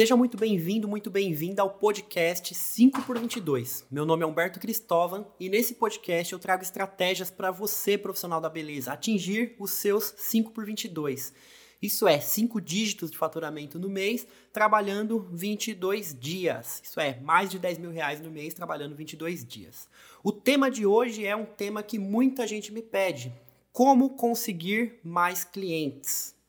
Seja muito bem-vindo, muito bem-vinda ao podcast 5 por 22. Meu nome é Humberto Cristóvão e nesse podcast eu trago estratégias para você, profissional da beleza, atingir os seus 5 por 22. Isso é, 5 dígitos de faturamento no mês, trabalhando 22 dias. Isso é, mais de 10 mil reais no mês, trabalhando 22 dias. O tema de hoje é um tema que muita gente me pede: como conseguir mais clientes?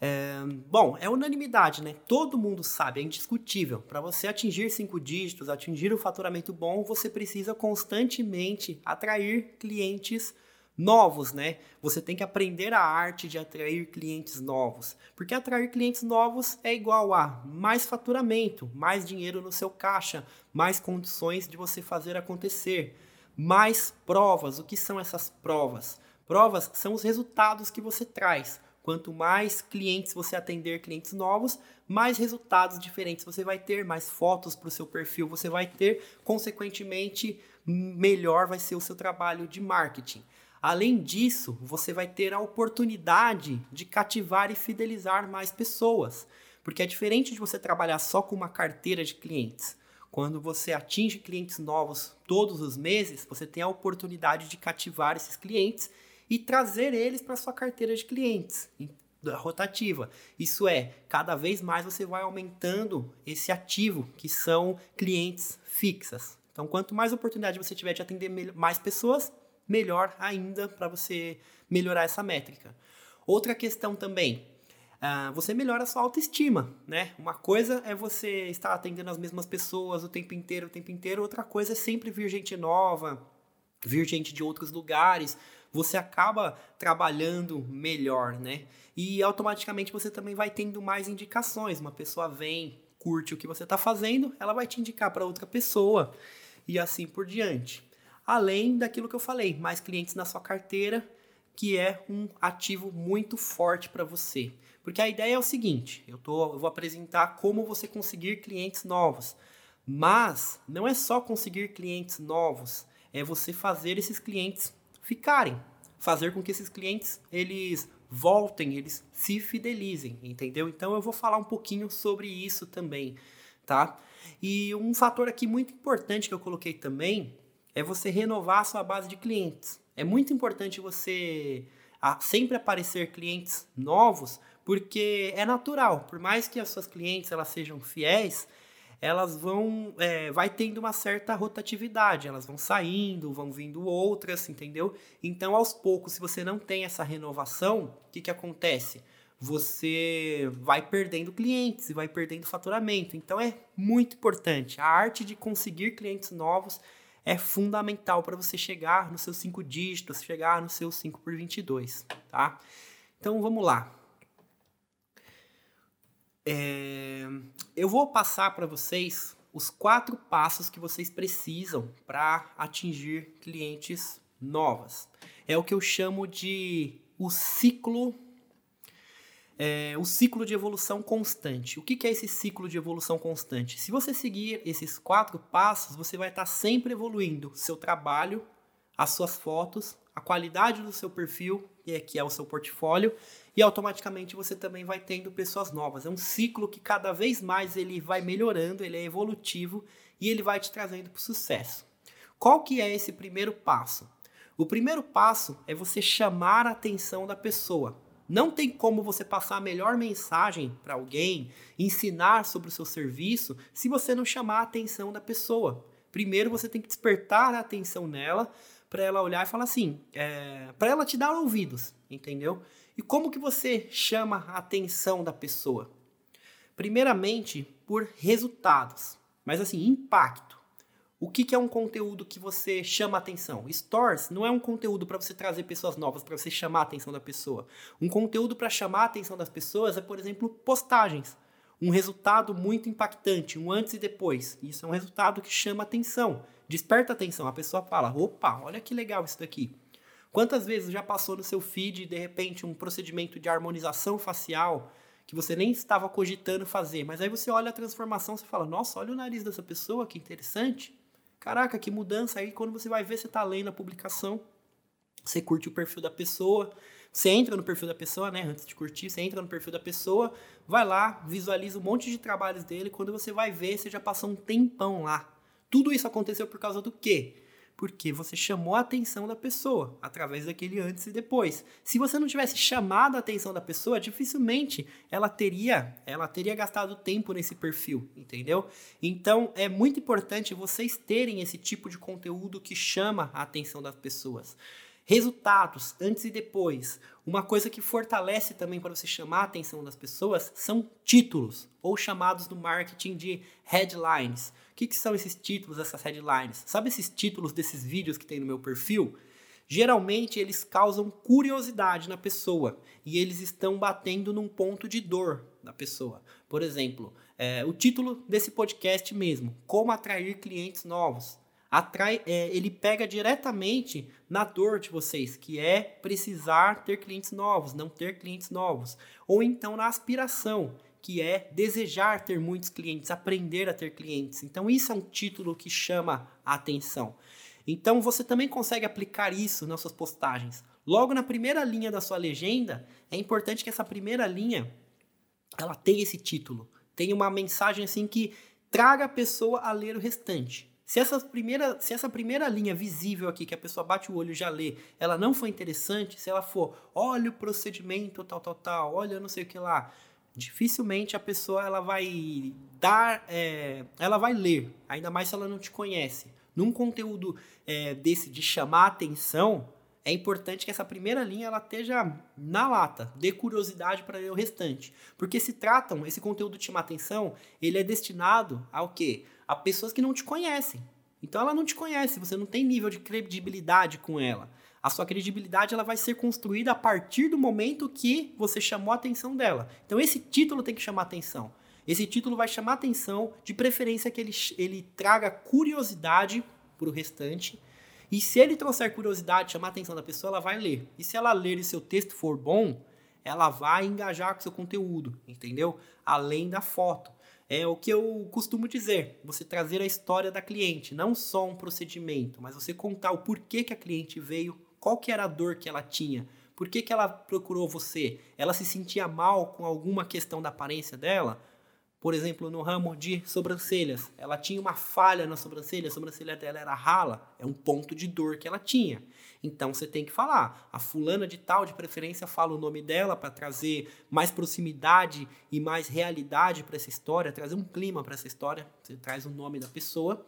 É, bom, é unanimidade, né? Todo mundo sabe, é indiscutível. Para você atingir cinco dígitos, atingir o faturamento bom, você precisa constantemente atrair clientes novos, né? Você tem que aprender a arte de atrair clientes novos, porque atrair clientes novos é igual a mais faturamento, mais dinheiro no seu caixa, mais condições de você fazer acontecer, mais provas. O que são essas provas? Provas são os resultados que você traz. Quanto mais clientes você atender, clientes novos, mais resultados diferentes você vai ter, mais fotos para o seu perfil você vai ter, consequentemente, melhor vai ser o seu trabalho de marketing. Além disso, você vai ter a oportunidade de cativar e fidelizar mais pessoas, porque é diferente de você trabalhar só com uma carteira de clientes. Quando você atinge clientes novos todos os meses, você tem a oportunidade de cativar esses clientes e trazer eles para sua carteira de clientes rotativa. Isso é, cada vez mais você vai aumentando esse ativo, que são clientes fixas. Então, quanto mais oportunidade você tiver de atender mais pessoas, melhor ainda para você melhorar essa métrica. Outra questão também, uh, você melhora a sua autoestima, né? Uma coisa é você estar atendendo as mesmas pessoas o tempo inteiro, o tempo inteiro. Outra coisa é sempre vir gente nova, vir gente de outros lugares, você acaba trabalhando melhor, né? E automaticamente você também vai tendo mais indicações. Uma pessoa vem, curte o que você está fazendo, ela vai te indicar para outra pessoa e assim por diante. Além daquilo que eu falei, mais clientes na sua carteira, que é um ativo muito forte para você. Porque a ideia é o seguinte: eu, tô, eu vou apresentar como você conseguir clientes novos. Mas não é só conseguir clientes novos, é você fazer esses clientes ficarem, fazer com que esses clientes eles voltem, eles se fidelizem, entendeu? Então eu vou falar um pouquinho sobre isso também, tá? E um fator aqui muito importante que eu coloquei também é você renovar a sua base de clientes. É muito importante você sempre aparecer clientes novos, porque é natural, por mais que as suas clientes elas sejam fiéis, elas vão é, vai tendo uma certa rotatividade, elas vão saindo, vão vindo outras, entendeu? Então, aos poucos, se você não tem essa renovação, o que, que acontece? Você vai perdendo clientes e vai perdendo faturamento. Então, é muito importante. A arte de conseguir clientes novos é fundamental para você chegar nos seus cinco dígitos, chegar nos seus 5 por 22, tá? Então, vamos lá. É, eu vou passar para vocês os quatro passos que vocês precisam para atingir clientes novas. É o que eu chamo de o ciclo é, o ciclo de evolução constante. O que, que é esse ciclo de evolução constante? Se você seguir esses quatro passos, você vai estar sempre evoluindo seu trabalho, as suas fotos, a qualidade do seu perfil, que é o seu portfólio, e automaticamente você também vai tendo pessoas novas. É um ciclo que cada vez mais ele vai melhorando, ele é evolutivo e ele vai te trazendo para o sucesso. Qual que é esse primeiro passo? O primeiro passo é você chamar a atenção da pessoa. Não tem como você passar a melhor mensagem para alguém, ensinar sobre o seu serviço, se você não chamar a atenção da pessoa. Primeiro você tem que despertar a atenção nela para ela olhar e falar assim, é, para ela te dar ouvidos, entendeu? E como que você chama a atenção da pessoa? Primeiramente, por resultados, mas assim, impacto. O que, que é um conteúdo que você chama a atenção? Stores não é um conteúdo para você trazer pessoas novas, para você chamar a atenção da pessoa. Um conteúdo para chamar a atenção das pessoas é, por exemplo, postagens. Um resultado muito impactante, um antes e depois. Isso é um resultado que chama atenção, desperta atenção. A pessoa fala: opa, olha que legal isso daqui. Quantas vezes já passou no seu feed, de repente, um procedimento de harmonização facial que você nem estava cogitando fazer, mas aí você olha a transformação e fala: Nossa, olha o nariz dessa pessoa, que interessante. Caraca, que mudança. Aí quando você vai ver, você está lendo a publicação, você curte o perfil da pessoa, Você entra no perfil da pessoa, né? Antes de curtir, você entra no perfil da pessoa, vai lá, visualiza um monte de trabalhos dele. Quando você vai ver, você já passou um tempão lá. Tudo isso aconteceu por causa do quê? Porque você chamou a atenção da pessoa através daquele antes e depois. Se você não tivesse chamado a atenção da pessoa, dificilmente ela teria, ela teria gastado tempo nesse perfil, entendeu? Então é muito importante vocês terem esse tipo de conteúdo que chama a atenção das pessoas. Resultados, antes e depois. Uma coisa que fortalece também para você chamar a atenção das pessoas são títulos, ou chamados no marketing de headlines. O que, que são esses títulos, essas headlines? Sabe esses títulos desses vídeos que tem no meu perfil? Geralmente eles causam curiosidade na pessoa e eles estão batendo num ponto de dor da pessoa. Por exemplo, é, o título desse podcast mesmo: Como atrair clientes novos atrai, é, ele pega diretamente na dor de vocês, que é precisar ter clientes novos, não ter clientes novos. Ou então na aspiração, que é desejar ter muitos clientes, aprender a ter clientes. Então, isso é um título que chama a atenção. Então, você também consegue aplicar isso nas suas postagens. Logo na primeira linha da sua legenda, é importante que essa primeira linha ela tenha esse título, tenha uma mensagem assim que traga a pessoa a ler o restante. Se essa, primeira, se essa primeira linha visível aqui, que a pessoa bate o olho e já lê, ela não for interessante, se ela for, olha o procedimento, tal, tal, tal, olha não sei o que lá, dificilmente a pessoa ela vai dar, é, ela vai ler, ainda mais se ela não te conhece. Num conteúdo é, desse de chamar atenção, é importante que essa primeira linha ela esteja na lata, dê curiosidade para ler o restante. Porque se tratam, esse conteúdo de chamar atenção, ele é destinado ao quê? a pessoas que não te conhecem. Então ela não te conhece, você não tem nível de credibilidade com ela. A sua credibilidade ela vai ser construída a partir do momento que você chamou a atenção dela. Então esse título tem que chamar atenção. Esse título vai chamar atenção, de preferência que ele, ele traga curiosidade para o restante. E se ele trouxer curiosidade, chamar a atenção da pessoa, ela vai ler. E se ela ler e seu texto for bom, ela vai engajar com seu conteúdo, entendeu? Além da foto. É o que eu costumo dizer, você trazer a história da cliente, não só um procedimento, mas você contar o porquê que a cliente veio, qual que era a dor que ela tinha, por que, que ela procurou você, ela se sentia mal com alguma questão da aparência dela, por exemplo, no ramo de sobrancelhas, ela tinha uma falha na sobrancelha, a sobrancelha dela era rala, é um ponto de dor que ela tinha. Então você tem que falar. A fulana de tal, de preferência, fala o nome dela para trazer mais proximidade e mais realidade para essa história, trazer um clima para essa história. Você traz o nome da pessoa.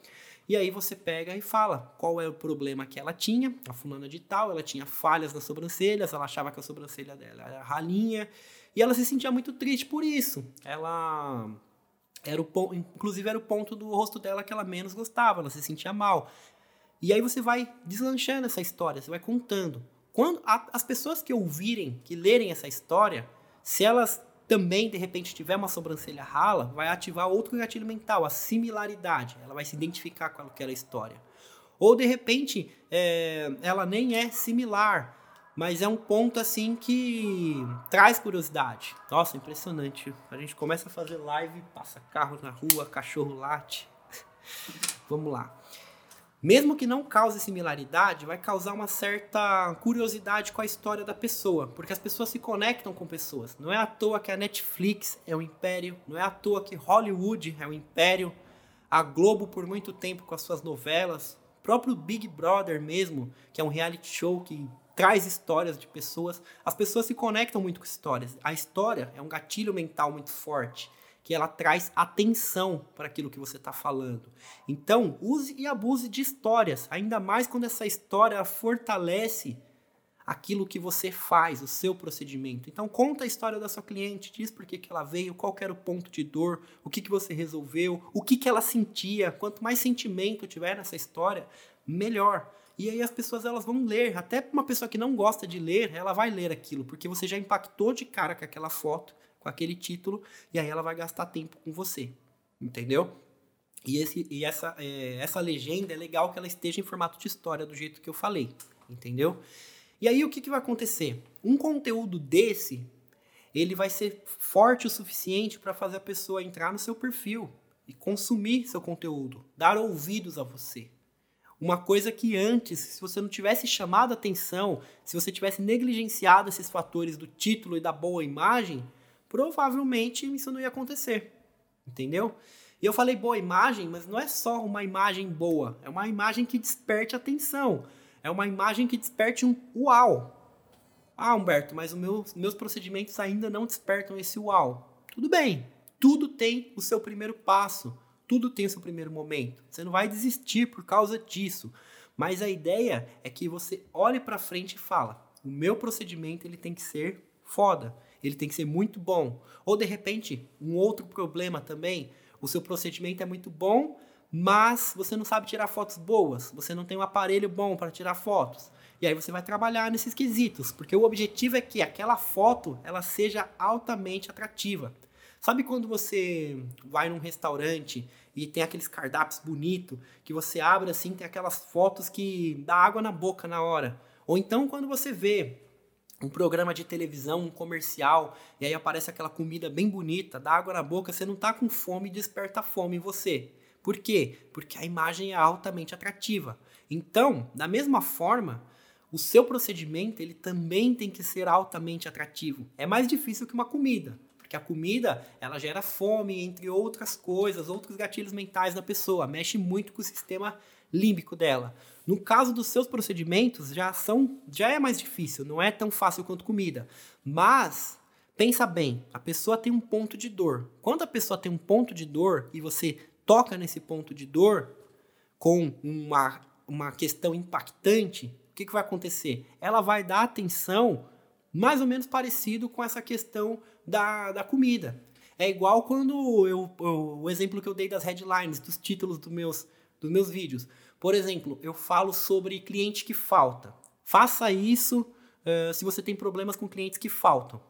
E aí você pega e fala qual é o problema que ela tinha. A fulana de tal, ela tinha falhas nas sobrancelhas, ela achava que a sobrancelha dela era ralinha e ela se sentia muito triste por isso. Ela era o ponto, inclusive era o ponto do rosto dela que ela menos gostava, ela se sentia mal. E aí você vai deslanchando essa história, você vai contando. Quando a, as pessoas que ouvirem, que lerem essa história, se elas também de repente tiver uma sobrancelha rala, vai ativar outro gatilho mental, a similaridade. Ela vai se identificar com aquela história. Ou de repente é, ela nem é similar, mas é um ponto assim que traz curiosidade. Nossa, impressionante. A gente começa a fazer live, passa carro na rua, cachorro late. Vamos lá. Mesmo que não cause similaridade, vai causar uma certa curiosidade com a história da pessoa, porque as pessoas se conectam com pessoas. Não é à toa que a Netflix é um império, não é à toa que Hollywood é um império, a Globo por muito tempo com as suas novelas, o próprio Big Brother mesmo, que é um reality show que traz histórias de pessoas. As pessoas se conectam muito com histórias. A história é um gatilho mental muito forte, que ela traz atenção para aquilo que você está falando. Então, use e abuse de histórias, ainda mais quando essa história fortalece aquilo que você faz, o seu procedimento. Então, conta a história da sua cliente, diz por que, que ela veio, qual era o ponto de dor, o que, que você resolveu, o que, que ela sentia. Quanto mais sentimento tiver nessa história, melhor. E aí as pessoas elas vão ler, até uma pessoa que não gosta de ler, ela vai ler aquilo, porque você já impactou de cara com aquela foto, com aquele título, e aí ela vai gastar tempo com você, entendeu? E, esse, e essa, é, essa legenda é legal que ela esteja em formato de história, do jeito que eu falei, entendeu? E aí o que, que vai acontecer? Um conteúdo desse, ele vai ser forte o suficiente para fazer a pessoa entrar no seu perfil e consumir seu conteúdo, dar ouvidos a você, Uma coisa que antes, se você não tivesse chamado atenção, se você tivesse negligenciado esses fatores do título e da boa imagem, provavelmente isso não ia acontecer. Entendeu? E eu falei boa imagem, mas não é só uma imagem boa, é uma imagem que desperte atenção. É uma imagem que desperte um uau. Ah, Humberto, mas os meus, meus procedimentos ainda não despertam esse uau. Tudo bem, tudo tem o seu primeiro passo. Tudo tem seu primeiro momento. Você não vai desistir por causa disso. Mas a ideia é que você olhe para frente e fala: "O meu procedimento ele tem que ser foda, ele tem que ser muito bom". Ou de repente, um outro problema também, o seu procedimento é muito bom, mas você não sabe tirar fotos boas, você não tem um aparelho bom para tirar fotos. E aí você vai trabalhar nesses quesitos, porque o objetivo é que aquela foto ela seja altamente atrativa. Sabe quando você vai num restaurante e tem aqueles cardápios bonitos que você abre assim, tem aquelas fotos que dá água na boca na hora? Ou então quando você vê um programa de televisão, um comercial, e aí aparece aquela comida bem bonita, dá água na boca, você não tá com fome e desperta fome em você. Por quê? Porque a imagem é altamente atrativa. Então, da mesma forma, o seu procedimento ele também tem que ser altamente atrativo. É mais difícil que uma comida. Porque a comida, ela gera fome, entre outras coisas, outros gatilhos mentais na pessoa, mexe muito com o sistema límbico dela. No caso dos seus procedimentos, já são já é mais difícil, não é tão fácil quanto comida. Mas pensa bem, a pessoa tem um ponto de dor. Quando a pessoa tem um ponto de dor e você toca nesse ponto de dor com uma, uma questão impactante, o que, que vai acontecer? Ela vai dar atenção mais ou menos parecido com essa questão da, da comida. É igual quando eu, eu, o exemplo que eu dei das headlines, dos títulos dos meus, dos meus vídeos. Por exemplo, eu falo sobre cliente que falta. Faça isso uh, se você tem problemas com clientes que faltam.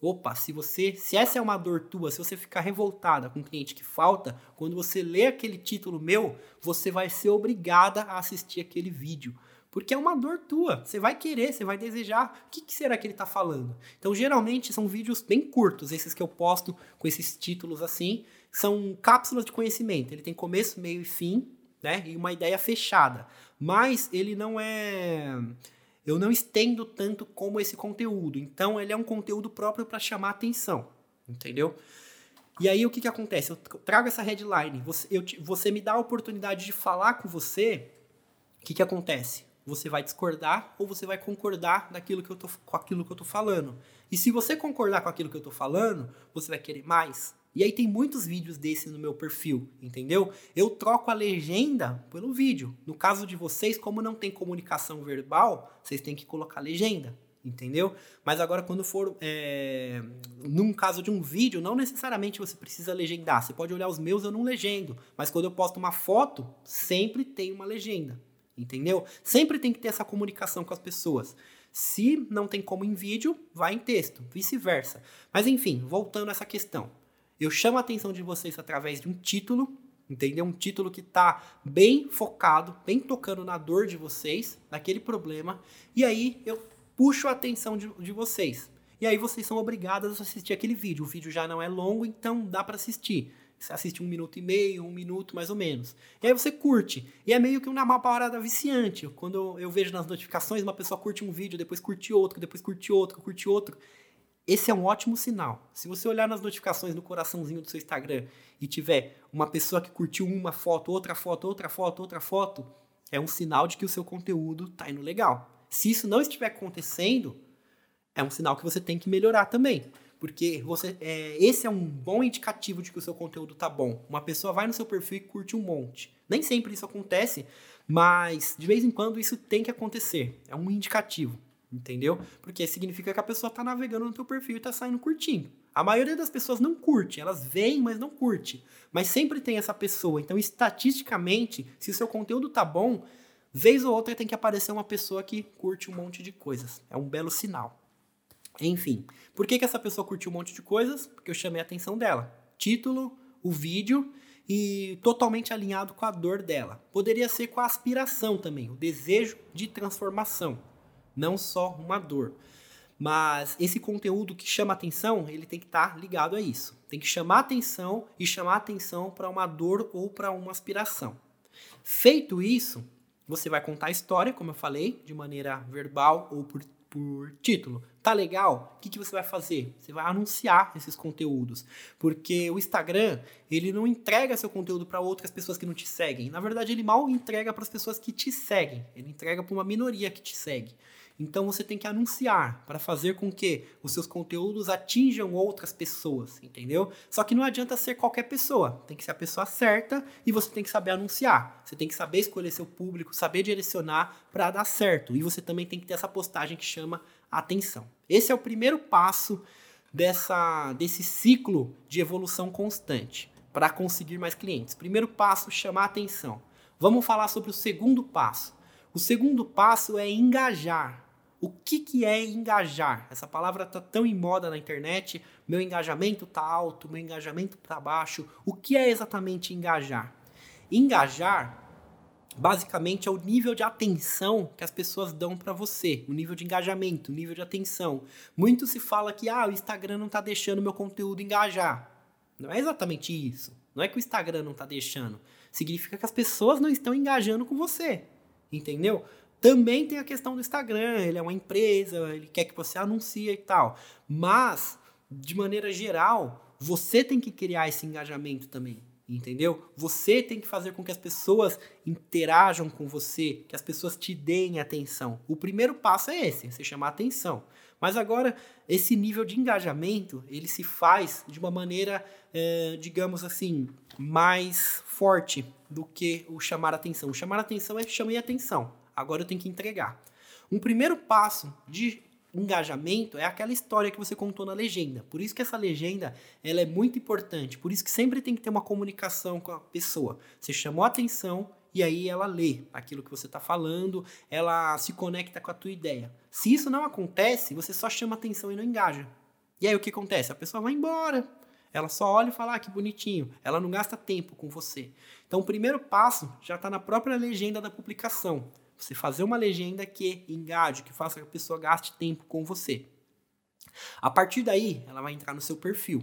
Opa, se você, se essa é uma dor tua, se você ficar revoltada com cliente que falta, quando você lê aquele título meu, você vai ser obrigada a assistir aquele vídeo. Porque é uma dor tua. Você vai querer, você vai desejar. O que, que será que ele está falando? Então, geralmente, são vídeos bem curtos, esses que eu posto com esses títulos assim. São cápsulas de conhecimento. Ele tem começo, meio e fim, né? E uma ideia fechada. Mas ele não é. Eu não estendo tanto como esse conteúdo. Então, ele é um conteúdo próprio para chamar atenção. Entendeu? E aí, o que, que acontece? Eu trago essa headline. Você, eu, você me dá a oportunidade de falar com você. O que, que acontece? Você vai discordar ou você vai concordar daquilo que eu tô, com aquilo que eu tô falando. E se você concordar com aquilo que eu tô falando, você vai querer mais. E aí tem muitos vídeos desse no meu perfil, entendeu? Eu troco a legenda pelo vídeo. No caso de vocês, como não tem comunicação verbal, vocês têm que colocar legenda, entendeu? Mas agora quando for é, num caso de um vídeo, não necessariamente você precisa legendar. Você pode olhar os meus, eu não legendo. Mas quando eu posto uma foto, sempre tem uma legenda. Entendeu? Sempre tem que ter essa comunicação com as pessoas. Se não tem como em vídeo, vai em texto, vice-versa. Mas enfim, voltando a essa questão. Eu chamo a atenção de vocês através de um título, entendeu? Um título que está bem focado, bem tocando na dor de vocês, naquele problema, e aí eu puxo a atenção de, de vocês. E aí vocês são obrigados a assistir aquele vídeo. O vídeo já não é longo, então dá para assistir. Você assiste um minuto e meio, um minuto mais ou menos. E aí você curte. E é meio que uma parada viciante. Quando eu, eu vejo nas notificações, uma pessoa curte um vídeo, depois curte outro, depois curte outro, curte outro. Esse é um ótimo sinal. Se você olhar nas notificações no coraçãozinho do seu Instagram e tiver uma pessoa que curtiu uma foto, outra foto, outra foto, outra foto, é um sinal de que o seu conteúdo está indo legal. Se isso não estiver acontecendo, é um sinal que você tem que melhorar também. Porque você, é, esse é um bom indicativo de que o seu conteúdo tá bom. Uma pessoa vai no seu perfil e curte um monte. Nem sempre isso acontece, mas de vez em quando isso tem que acontecer. É um indicativo, entendeu? Porque significa que a pessoa tá navegando no teu perfil e tá saindo curtindo. A maioria das pessoas não curte, elas veem, mas não curte. Mas sempre tem essa pessoa. Então, estatisticamente, se o seu conteúdo tá bom, vez ou outra tem que aparecer uma pessoa que curte um monte de coisas. É um belo sinal. Enfim, por que, que essa pessoa curtiu um monte de coisas? Porque eu chamei a atenção dela. Título, o vídeo e totalmente alinhado com a dor dela. Poderia ser com a aspiração também, o desejo de transformação, não só uma dor. Mas esse conteúdo que chama atenção, ele tem que estar tá ligado a isso. Tem que chamar atenção e chamar atenção para uma dor ou para uma aspiração. Feito isso, Você vai contar a história, como eu falei, de maneira verbal ou por, por título. Tá legal? O que, que você vai fazer? Você vai anunciar esses conteúdos. Porque o Instagram, ele não entrega seu conteúdo para outras pessoas que não te seguem. Na verdade, ele mal entrega para as pessoas que te seguem. Ele entrega para uma minoria que te segue. Então você tem que anunciar para fazer com que os seus conteúdos atinjam outras pessoas, entendeu? Só que não adianta ser qualquer pessoa, tem que ser a pessoa certa e você tem que saber anunciar. Você tem que saber escolher seu público, saber direcionar para dar certo. E você também tem que ter essa postagem que chama atenção. Esse é o primeiro passo dessa desse ciclo de evolução constante para conseguir mais clientes. Primeiro passo, chamar atenção. Vamos falar sobre o segundo passo. O segundo passo é engajar. O que, que é engajar? Essa palavra está tão em moda na internet. Meu engajamento está alto, meu engajamento está baixo. O que é exatamente engajar? Engajar, basicamente, é o nível de atenção que as pessoas dão para você, o nível de engajamento, o nível de atenção. Muito se fala que ah, o Instagram não está deixando meu conteúdo engajar. Não é exatamente isso. Não é que o Instagram não está deixando. Significa que as pessoas não estão engajando com você. Entendeu? Também tem a questão do Instagram, ele é uma empresa, ele quer que você anuncie e tal. Mas, de maneira geral, você tem que criar esse engajamento também, entendeu? Você tem que fazer com que as pessoas interajam com você, que as pessoas te deem atenção. O primeiro passo é esse, você chamar atenção. Mas agora, esse nível de engajamento, ele se faz de uma maneira, é, digamos assim, mais forte do que o chamar atenção. O chamar atenção é chamei atenção agora eu tenho que entregar. Um primeiro passo de engajamento é aquela história que você contou na legenda. Por isso que essa legenda ela é muito importante. Por isso que sempre tem que ter uma comunicação com a pessoa. Você chamou a atenção e aí ela lê aquilo que você está falando, ela se conecta com a tua ideia. Se isso não acontece, você só chama atenção e não engaja. E aí o que acontece? A pessoa vai embora. Ela só olha e fala, ah, que bonitinho. Ela não gasta tempo com você. Então o primeiro passo já está na própria legenda da publicação. Você fazer uma legenda que engaje, que faça que a pessoa gaste tempo com você. A partir daí, ela vai entrar no seu perfil.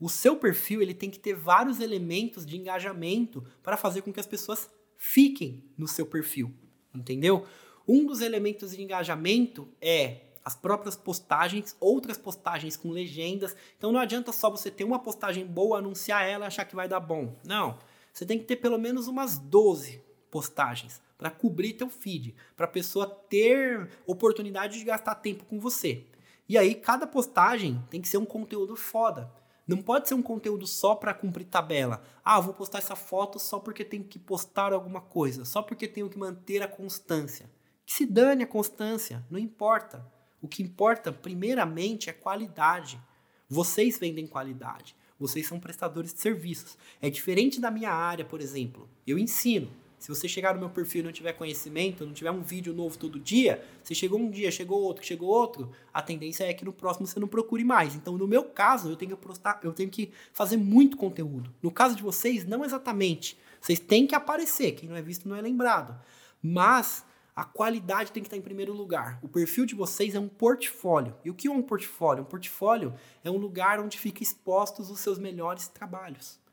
O seu perfil ele tem que ter vários elementos de engajamento para fazer com que as pessoas fiquem no seu perfil, entendeu? Um dos elementos de engajamento é as próprias postagens, outras postagens com legendas. Então não adianta só você ter uma postagem boa, anunciar ela achar que vai dar bom. Não. Você tem que ter pelo menos umas 12 postagens para cobrir teu feed, para a pessoa ter oportunidade de gastar tempo com você. E aí cada postagem tem que ser um conteúdo foda. Não pode ser um conteúdo só para cumprir tabela. Ah, vou postar essa foto só porque tenho que postar alguma coisa, só porque tenho que manter a constância. Que se dane a constância, não importa. O que importa, primeiramente, é qualidade. Vocês vendem qualidade. Vocês são prestadores de serviços. É diferente da minha área, por exemplo. Eu ensino. Se você chegar no meu perfil e não tiver conhecimento, não tiver um vídeo novo todo dia, você chegou um dia, chegou outro, chegou outro, a tendência é que no próximo você não procure mais. Então, no meu caso, eu tenho que postar, eu tenho que fazer muito conteúdo. No caso de vocês, não exatamente. Vocês têm que aparecer, quem não é visto não é lembrado. Mas a qualidade tem que estar em primeiro lugar. O perfil de vocês é um portfólio. E o que é um portfólio? Um portfólio é um lugar onde fica expostos os seus melhores trabalhos.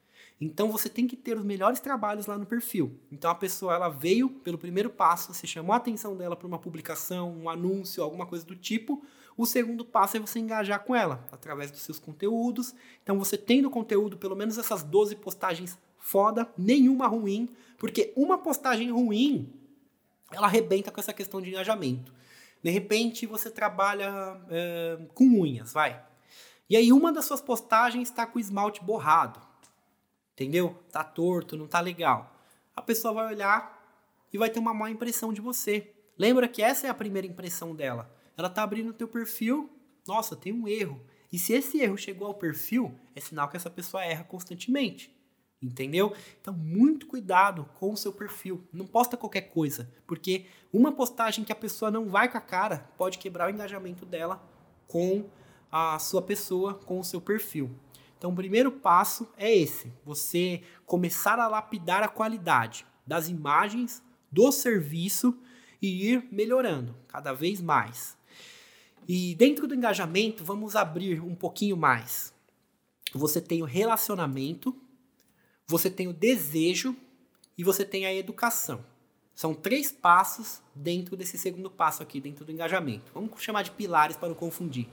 Então você tem que ter os melhores trabalhos lá no perfil. Então a pessoa ela veio pelo primeiro passo, você chamou a atenção dela para uma publicação, um anúncio, alguma coisa do tipo. O segundo passo é você engajar com ela através dos seus conteúdos. Então você tem no conteúdo pelo menos essas 12 postagens foda, nenhuma ruim, porque uma postagem ruim ela arrebenta com essa questão de engajamento. De repente você trabalha é, com unhas, vai. E aí uma das suas postagens está com esmalte borrado entendeu? Tá torto, não tá legal. A pessoa vai olhar e vai ter uma má impressão de você. Lembra que essa é a primeira impressão dela. Ela tá abrindo o teu perfil, nossa, tem um erro. E se esse erro chegou ao perfil, é sinal que essa pessoa erra constantemente. Entendeu? Então, muito cuidado com o seu perfil. Não posta qualquer coisa, porque uma postagem que a pessoa não vai com a cara pode quebrar o engajamento dela com a sua pessoa, com o seu perfil. Então, o primeiro passo é esse: você começar a lapidar a qualidade das imagens, do serviço e ir melhorando cada vez mais. E dentro do engajamento, vamos abrir um pouquinho mais. Você tem o relacionamento, você tem o desejo e você tem a educação, São três passos dentro desse segundo passo aqui, dentro do engajamento. Vamos chamar de pilares para não confundir.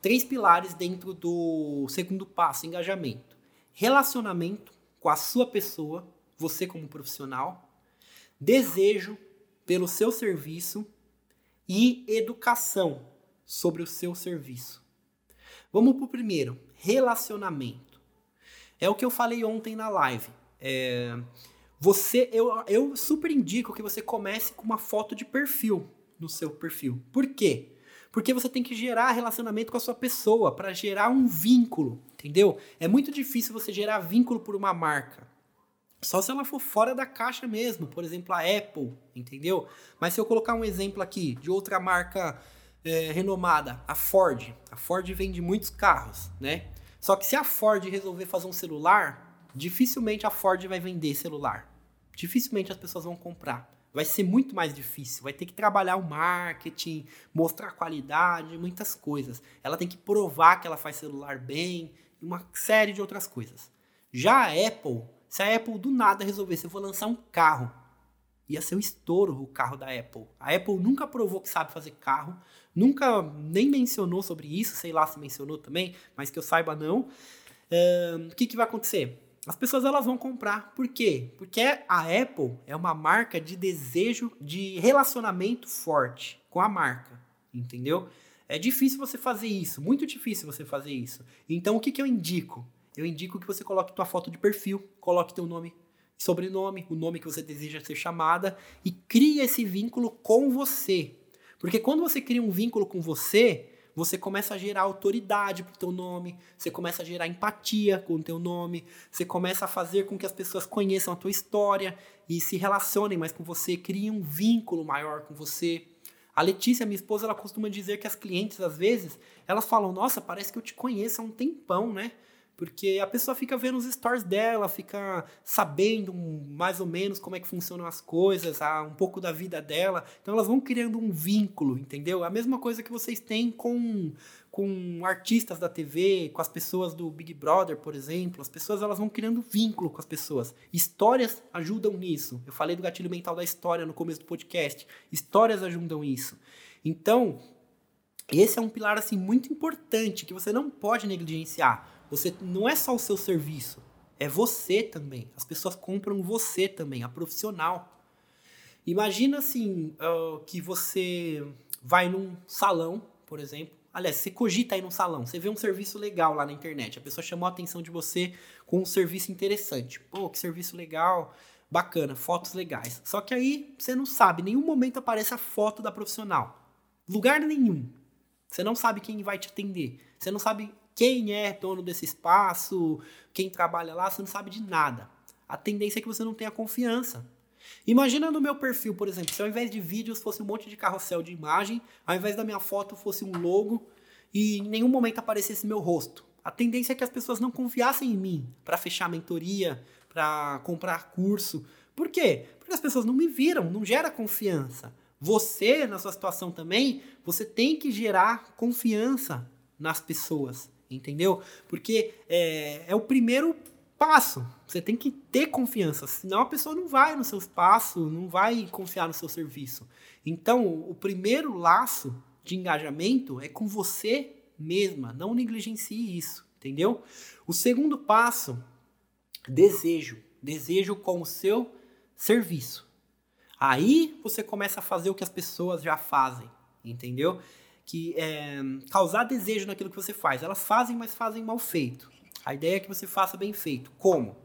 Três pilares dentro do segundo passo, engajamento. Relacionamento com a sua pessoa, você como profissional. Desejo pelo seu serviço e educação sobre o seu serviço. Vamos para o primeiro, relacionamento. É o que eu falei ontem na live. É, você, eu, eu super indico que você comece com uma foto de perfil no seu perfil. Por quê? Porque você tem que gerar relacionamento com a sua pessoa para gerar um vínculo, entendeu? É muito difícil você gerar vínculo por uma marca. Só se ela for fora da caixa mesmo, por exemplo, a Apple, entendeu? Mas se eu colocar um exemplo aqui de outra marca é, renomada, a Ford. A Ford vende muitos carros, né? Só que se a Ford resolver fazer um celular, dificilmente a Ford vai vender celular. Dificilmente as pessoas vão comprar. Vai ser muito mais difícil. Vai ter que trabalhar o marketing, mostrar qualidade, muitas coisas. Ela tem que provar que ela faz celular bem, uma série de outras coisas. Já a Apple, se a Apple do nada resolvesse, eu vou lançar um carro, ia ser um estouro o carro da Apple. A Apple nunca provou que sabe fazer carro, nunca nem mencionou sobre isso, sei lá se mencionou também, mas que eu saiba não. Uh, o que, que vai acontecer? As pessoas elas vão comprar. Por quê? Porque a Apple é uma marca de desejo, de relacionamento forte com a marca, entendeu? É difícil você fazer isso, muito difícil você fazer isso. Então o que, que eu indico? Eu indico que você coloque tua foto de perfil, coloque teu nome sobrenome, o nome que você deseja ser chamada e crie esse vínculo com você. Porque quando você cria um vínculo com você, você começa a gerar autoridade pro teu nome, você começa a gerar empatia com o teu nome, você começa a fazer com que as pessoas conheçam a tua história e se relacionem mais com você, criem um vínculo maior com você. A Letícia, minha esposa, ela costuma dizer que as clientes, às vezes, elas falam: Nossa, parece que eu te conheço há um tempão, né? Porque a pessoa fica vendo os stories dela, fica sabendo mais ou menos como é que funcionam as coisas, um pouco da vida dela. Então elas vão criando um vínculo, entendeu? A mesma coisa que vocês têm com, com artistas da TV, com as pessoas do Big Brother, por exemplo. As pessoas elas vão criando vínculo com as pessoas. Histórias ajudam nisso. Eu falei do gatilho mental da história no começo do podcast. Histórias ajudam isso. Então, esse é um pilar assim muito importante que você não pode negligenciar. Você não é só o seu serviço, é você também. As pessoas compram você também, a profissional. Imagina assim uh, que você vai num salão, por exemplo. Aliás, você cogita aí num salão, você vê um serviço legal lá na internet, a pessoa chamou a atenção de você com um serviço interessante. Pô, que serviço legal, bacana, fotos legais. Só que aí você não sabe, em nenhum momento aparece a foto da profissional. Lugar nenhum. Você não sabe quem vai te atender. Você não sabe quem é dono desse espaço, quem trabalha lá, você não sabe de nada. A tendência é que você não tenha confiança. Imagina no meu perfil, por exemplo, se ao invés de vídeos fosse um monte de carrossel de imagem, ao invés da minha foto fosse um logo e em nenhum momento aparecesse meu rosto. A tendência é que as pessoas não confiassem em mim para fechar mentoria, para comprar curso. Por quê? Porque as pessoas não me viram, não gera confiança. Você, na sua situação também, você tem que gerar confiança nas pessoas entendeu? Porque é, é o primeiro passo. Você tem que ter confiança, senão a pessoa não vai no seu espaço, não vai confiar no seu serviço. Então, o primeiro laço de engajamento é com você mesma, não negligencie isso, entendeu? O segundo passo, desejo, desejo com o seu serviço. Aí você começa a fazer o que as pessoas já fazem, entendeu? Que é, causar desejo naquilo que você faz. Elas fazem, mas fazem mal feito. A ideia é que você faça bem feito. Como?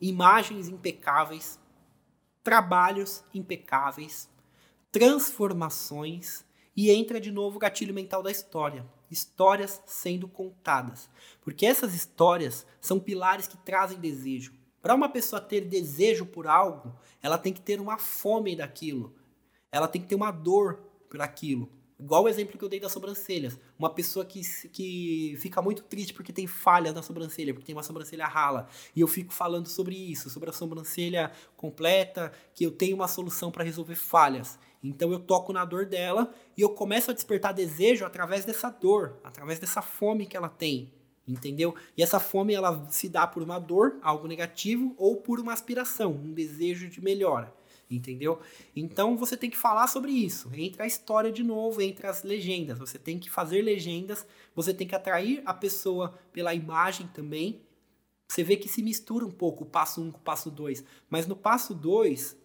Imagens impecáveis, trabalhos impecáveis, transformações e entra de novo o gatilho mental da história. Histórias sendo contadas. Porque essas histórias são pilares que trazem desejo. Para uma pessoa ter desejo por algo, ela tem que ter uma fome daquilo. Ela tem que ter uma dor por aquilo. Igual o exemplo que eu dei das sobrancelhas. Uma pessoa que, que fica muito triste porque tem falha na sobrancelha, porque tem uma sobrancelha rala. E eu fico falando sobre isso, sobre a sobrancelha completa, que eu tenho uma solução para resolver falhas. Então eu toco na dor dela e eu começo a despertar desejo através dessa dor, através dessa fome que ela tem. Entendeu? E essa fome ela se dá por uma dor, algo negativo, ou por uma aspiração, um desejo de melhora. Entendeu? Então você tem que falar sobre isso. Entra a história de novo, entre as legendas. Você tem que fazer legendas, você tem que atrair a pessoa pela imagem também. Você vê que se mistura um pouco o passo 1 um com o passo 2. Mas no passo 2,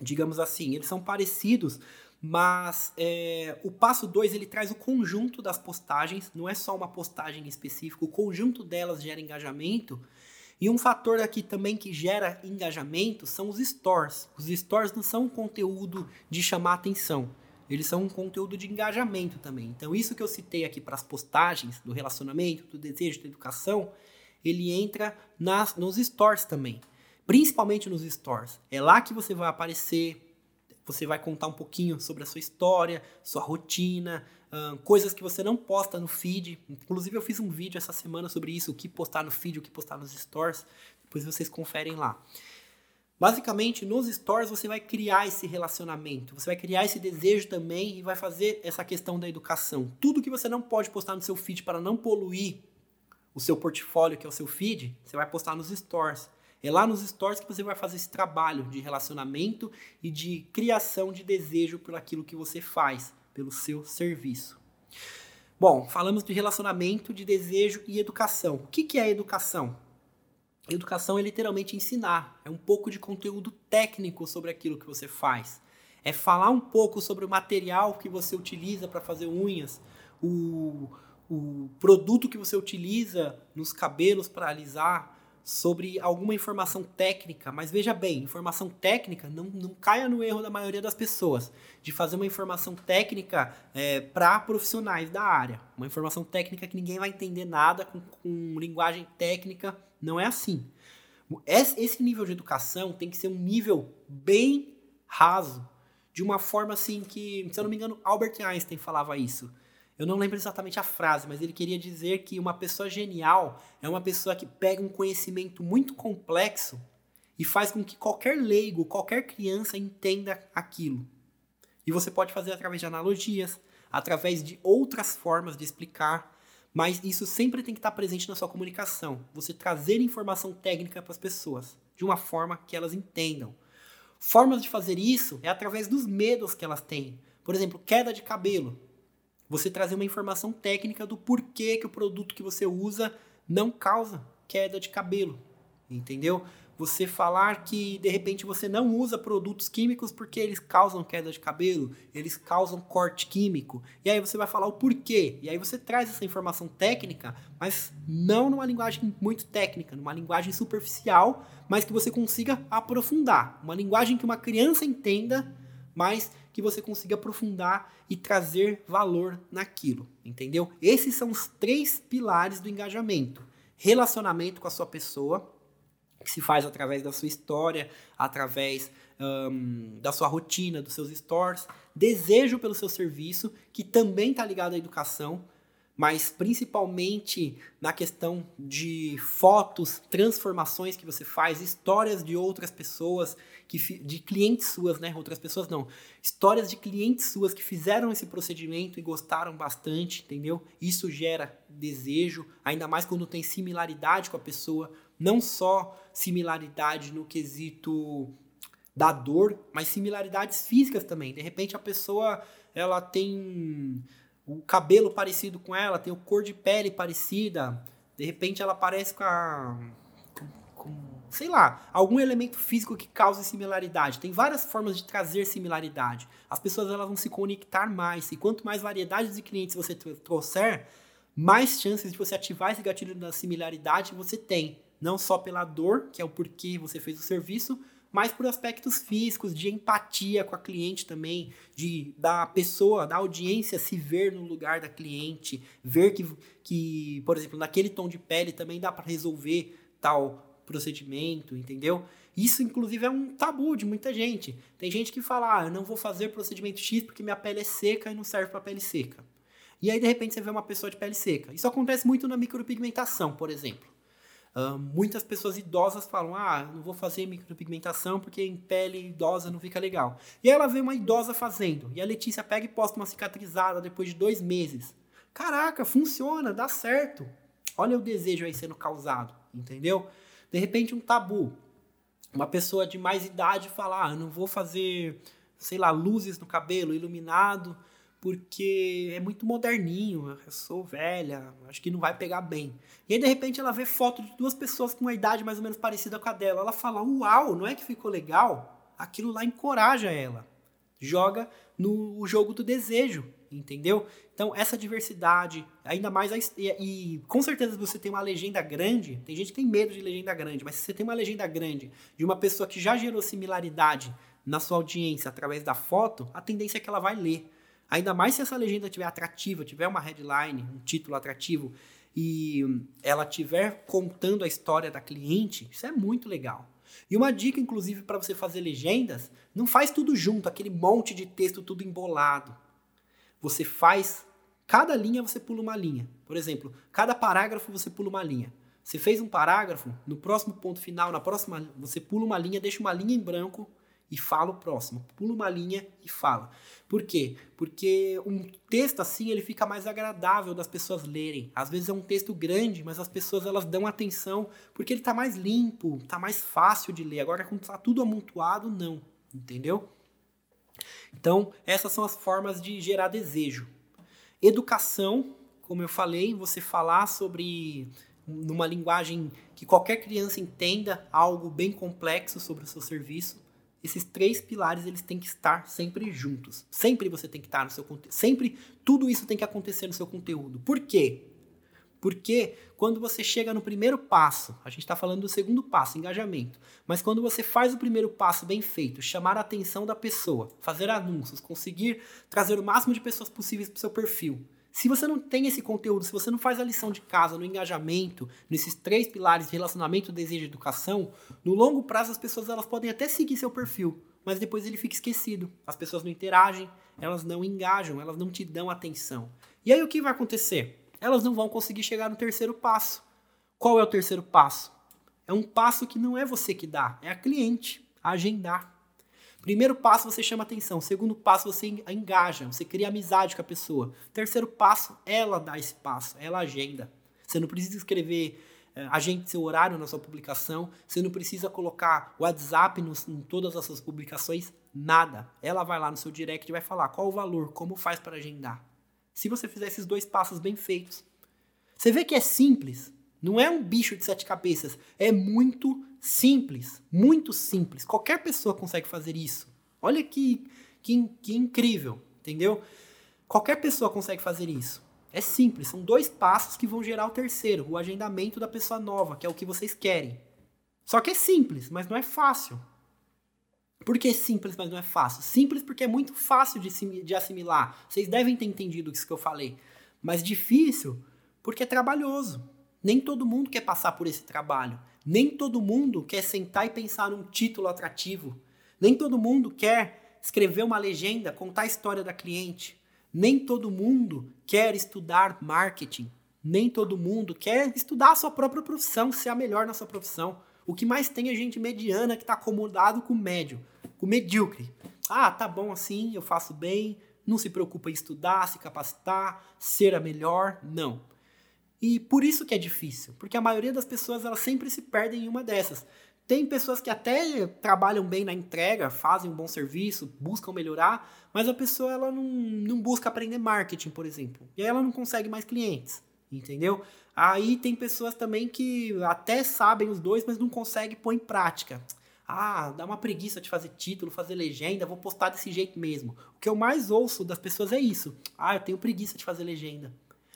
digamos assim, eles são parecidos, mas é, o passo 2 ele traz o conjunto das postagens, não é só uma postagem específica, o conjunto delas gera engajamento. E um fator aqui também que gera engajamento são os stores. Os stores não são um conteúdo de chamar atenção, eles são um conteúdo de engajamento também. Então, isso que eu citei aqui para as postagens do relacionamento, do desejo, da educação, ele entra nas, nos stores também. Principalmente nos stores. É lá que você vai aparecer, você vai contar um pouquinho sobre a sua história, sua rotina, uh, coisas que você não posta no feed. Inclusive, eu fiz um vídeo essa semana sobre isso: o que postar no feed, o que postar nos stores. Depois vocês conferem lá. Basicamente, nos stores você vai criar esse relacionamento, você vai criar esse desejo também e vai fazer essa questão da educação. Tudo que você não pode postar no seu feed para não poluir o seu portfólio, que é o seu feed, você vai postar nos stores. É lá nos stores que você vai fazer esse trabalho de relacionamento e de criação de desejo por aquilo que você faz, pelo seu serviço. Bom, falamos de relacionamento, de desejo e educação. O que, que é educação? Educação é literalmente ensinar, é um pouco de conteúdo técnico sobre aquilo que você faz. É falar um pouco sobre o material que você utiliza para fazer unhas, o, o produto que você utiliza nos cabelos para alisar, sobre alguma informação técnica, mas veja bem, informação técnica não, não caia no erro da maioria das pessoas de fazer uma informação técnica é, para profissionais da área. Uma informação técnica que ninguém vai entender nada com, com linguagem técnica, não é assim. Esse nível de educação tem que ser um nível bem raso, de uma forma assim que, se eu não me engano, Albert Einstein falava isso eu não lembro exatamente a frase, mas ele queria dizer que uma pessoa genial é uma pessoa que pega um conhecimento muito complexo e faz com que qualquer leigo, qualquer criança entenda aquilo. E você pode fazer através de analogias, através de outras formas de explicar, mas isso sempre tem que estar presente na sua comunicação. Você trazer informação técnica para as pessoas, de uma forma que elas entendam. Formas de fazer isso é através dos medos que elas têm. Por exemplo, queda de cabelo. Você trazer uma informação técnica do porquê que o produto que você usa não causa queda de cabelo, entendeu? Você falar que de repente você não usa produtos químicos porque eles causam queda de cabelo, eles causam corte químico. E aí você vai falar o porquê. E aí você traz essa informação técnica, mas não numa linguagem muito técnica, numa linguagem superficial, mas que você consiga aprofundar. Uma linguagem que uma criança entenda, mas que você consiga aprofundar e trazer valor naquilo, entendeu? Esses são os três pilares do engajamento: relacionamento com a sua pessoa, que se faz através da sua história, através um, da sua rotina, dos seus stores, desejo pelo seu serviço, que também está ligado à educação, mas principalmente na questão de fotos, transformações que você faz, histórias de outras pessoas, que de clientes suas, né? Outras pessoas não. Histórias de clientes suas que fizeram esse procedimento e gostaram bastante, entendeu? Isso gera desejo, ainda mais quando tem similaridade com a pessoa, não só similaridade no quesito da dor, mas similaridades físicas também. De repente a pessoa ela tem o cabelo parecido com ela, tem o cor de pele parecida, de repente ela parece com a. Com, com, sei lá, algum elemento físico que cause similaridade. Tem várias formas de trazer similaridade. As pessoas elas vão se conectar mais. E quanto mais variedade de clientes você trouxer, mais chances de você ativar esse gatilho da similaridade você tem. Não só pela dor, que é o porquê você fez o serviço, mas por aspectos físicos, de empatia com a cliente também, de da pessoa, da audiência se ver no lugar da cliente, ver que, que por exemplo, naquele tom de pele também dá para resolver tal procedimento, entendeu? Isso, inclusive, é um tabu de muita gente. Tem gente que fala, ah, eu não vou fazer procedimento X porque minha pele é seca e não serve para pele seca. E aí, de repente, você vê uma pessoa de pele seca. Isso acontece muito na micropigmentação, por exemplo. Muitas pessoas idosas falam: ah, não vou fazer micropigmentação porque em pele idosa não fica legal. E ela vê uma idosa fazendo, e a Letícia pega e posta uma cicatrizada depois de dois meses. Caraca, funciona, dá certo. Olha o desejo aí sendo causado, entendeu? De repente, um tabu. uma pessoa de mais idade falar, ah, não vou fazer, sei lá, luzes no cabelo, iluminado, porque é muito moderninho, eu sou velha, acho que não vai pegar bem. E aí, de repente, ela vê foto de duas pessoas com uma idade mais ou menos parecida com a dela. Ela fala, uau, não é que ficou legal? Aquilo lá encoraja ela. Joga no jogo do desejo, entendeu? Então, essa diversidade, ainda mais. A, e, e, com certeza você tem uma legenda grande. Tem gente que tem medo de legenda grande, mas se você tem uma legenda grande de uma pessoa que já gerou similaridade na sua audiência através da foto, a tendência é que ela vai ler. Ainda mais se essa legenda tiver atrativa, tiver uma headline, um título atrativo e ela tiver contando a história da cliente, isso é muito legal. E uma dica, inclusive, para você fazer legendas, não faz tudo junto, aquele monte de texto tudo embolado. Você faz, cada linha você pula uma linha. Por exemplo, cada parágrafo você pula uma linha. Você fez um parágrafo, no próximo ponto final, na próxima, você pula uma linha, deixa uma linha em branco e fala o próximo. Pula uma linha e fala. Por quê? Porque um texto assim ele fica mais agradável das pessoas lerem. Às vezes é um texto grande, mas as pessoas elas dão atenção porque ele está mais limpo, está mais fácil de ler. Agora quando está tudo amontoado, não, entendeu? Então essas são as formas de gerar desejo. Educação, como eu falei, você falar sobre numa linguagem que qualquer criança entenda algo bem complexo sobre o seu serviço esses três pilares eles têm que estar sempre juntos. Sempre você tem que estar no seu conteúdo. Sempre tudo isso tem que acontecer no seu conteúdo. Por quê? Porque quando você chega no primeiro passo, a gente está falando do segundo passo, engajamento, mas quando você faz o primeiro passo bem feito, chamar a atenção da pessoa, fazer anúncios, conseguir trazer o máximo de pessoas possíveis para o seu perfil, se você não tem esse conteúdo, se você não faz a lição de casa no engajamento, nesses três pilares de relacionamento, desejo e educação, no longo prazo as pessoas elas podem até seguir seu perfil, mas depois ele fica esquecido. As pessoas não interagem, elas não engajam, elas não te dão atenção. E aí o que vai acontecer? Elas não vão conseguir chegar no terceiro passo. Qual é o terceiro passo? É um passo que não é você que dá, é a cliente, agendar. Primeiro passo, você chama atenção. Segundo passo, você engaja, você cria amizade com a pessoa. Terceiro passo, ela dá esse passo, ela agenda. Você não precisa escrever é, agente seu horário na sua publicação, você não precisa colocar WhatsApp nos, em todas as suas publicações, nada. Ela vai lá no seu direct e vai falar qual o valor, como faz para agendar. Se você fizer esses dois passos bem feitos. Você vê que é simples, não é um bicho de sete cabeças, é muito Simples, muito simples. Qualquer pessoa consegue fazer isso. Olha que, que, que incrível, entendeu? Qualquer pessoa consegue fazer isso. É simples, são dois passos que vão gerar o terceiro, o agendamento da pessoa nova, que é o que vocês querem. Só que é simples, mas não é fácil. Por que simples, mas não é fácil? Simples porque é muito fácil de, de assimilar. Vocês devem ter entendido isso que eu falei. Mas difícil porque é trabalhoso. Nem todo mundo quer passar por esse trabalho. Nem todo mundo quer sentar e pensar num título atrativo. Nem todo mundo quer escrever uma legenda, contar a história da cliente. Nem todo mundo quer estudar marketing. Nem todo mundo quer estudar a sua própria profissão, ser a melhor na sua profissão. O que mais tem é gente mediana que está acomodado com médio, com medíocre. Ah, tá bom assim, eu faço bem, não se preocupa em estudar, se capacitar, ser a melhor. Não. E por isso que é difícil, porque a maioria das pessoas elas sempre se perdem em uma dessas. Tem pessoas que até trabalham bem na entrega, fazem um bom serviço, buscam melhorar, mas a pessoa ela não, não busca aprender marketing, por exemplo. E aí ela não consegue mais clientes, entendeu? Aí tem pessoas também que até sabem os dois, mas não conseguem pôr em prática. Ah, dá uma preguiça de fazer título, fazer legenda, vou postar desse jeito mesmo. O que eu mais ouço das pessoas é isso. Ah, eu tenho preguiça de fazer legenda.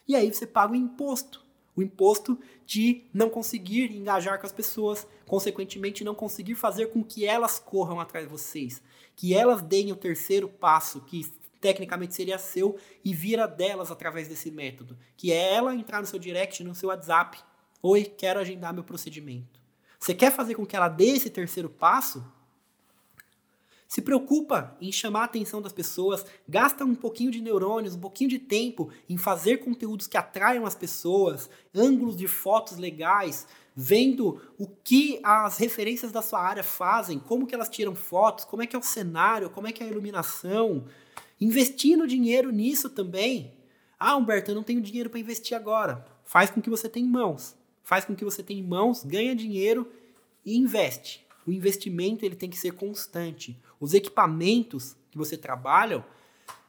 E aí você paga o imposto. O imposto de não conseguir engajar com as pessoas, consequentemente, não conseguir fazer com que elas corram atrás de vocês, que elas deem o terceiro passo, que tecnicamente seria seu, e vira delas através desse método, que é ela entrar no seu direct, no seu WhatsApp. Oi, quero agendar meu procedimento. Você quer fazer com que ela dê esse terceiro passo? Se preocupa em chamar a atenção das pessoas, gasta um pouquinho de neurônios, um pouquinho de tempo em fazer conteúdos que atraiam as pessoas, ângulos de fotos legais, vendo o que as referências da sua área fazem, como que elas tiram fotos, como é que é o cenário, como é que é a iluminação, investindo dinheiro nisso também. Ah, Humberto, eu não tenho dinheiro para investir agora. Faz com que você tenha em mãos. Faz com que você tenha em mãos, ganha dinheiro e investe. O investimento ele tem que ser constante. Os equipamentos que você trabalha,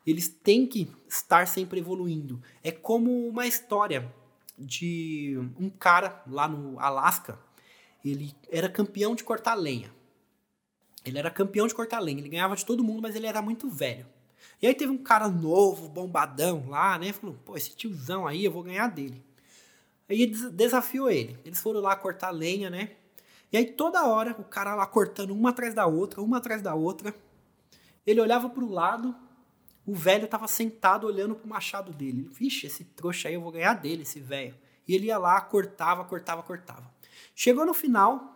eles têm que estar sempre evoluindo. É como uma história de um cara lá no Alasca. Ele era campeão de cortar lenha. Ele era campeão de cortar lenha. Ele ganhava de todo mundo, mas ele era muito velho. E aí teve um cara novo, bombadão lá, né? Falou, pô, esse tiozão aí, eu vou ganhar dele. Aí desafiou ele. Eles foram lá cortar lenha, né? E aí toda hora o cara lá cortando uma atrás da outra, uma atrás da outra. Ele olhava para o lado, o velho estava sentado olhando pro machado dele. Vixe, esse trouxa aí eu vou ganhar dele, esse velho. E ele ia lá, cortava, cortava, cortava. Chegou no final,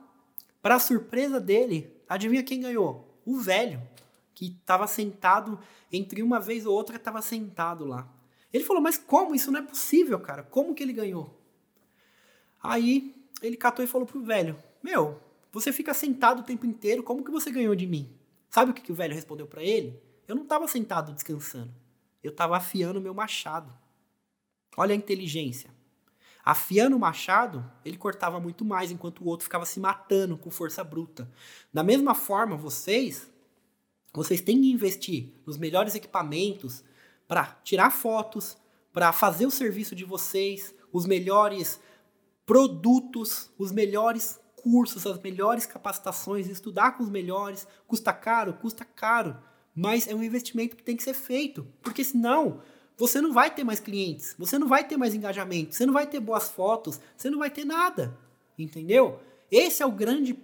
para surpresa dele, adivinha quem ganhou? O velho, que estava sentado entre uma vez ou outra, estava sentado lá. Ele falou: "Mas como isso não é possível, cara? Como que ele ganhou?" Aí ele catou e falou pro velho: meu, você fica sentado o tempo inteiro, como que você ganhou de mim? Sabe o que, que o velho respondeu para ele? Eu não estava sentado descansando. Eu estava afiando meu machado. Olha a inteligência. Afiando o machado, ele cortava muito mais, enquanto o outro ficava se matando com força bruta. Da mesma forma, vocês, vocês têm que investir nos melhores equipamentos para tirar fotos, para fazer o serviço de vocês, os melhores produtos, os melhores cursos, as melhores capacitações, estudar com os melhores. Custa caro? Custa caro. Mas é um investimento que tem que ser feito. Porque senão você não vai ter mais clientes, você não vai ter mais engajamento, você não vai ter boas fotos, você não vai ter nada. Entendeu? Esse é o grande,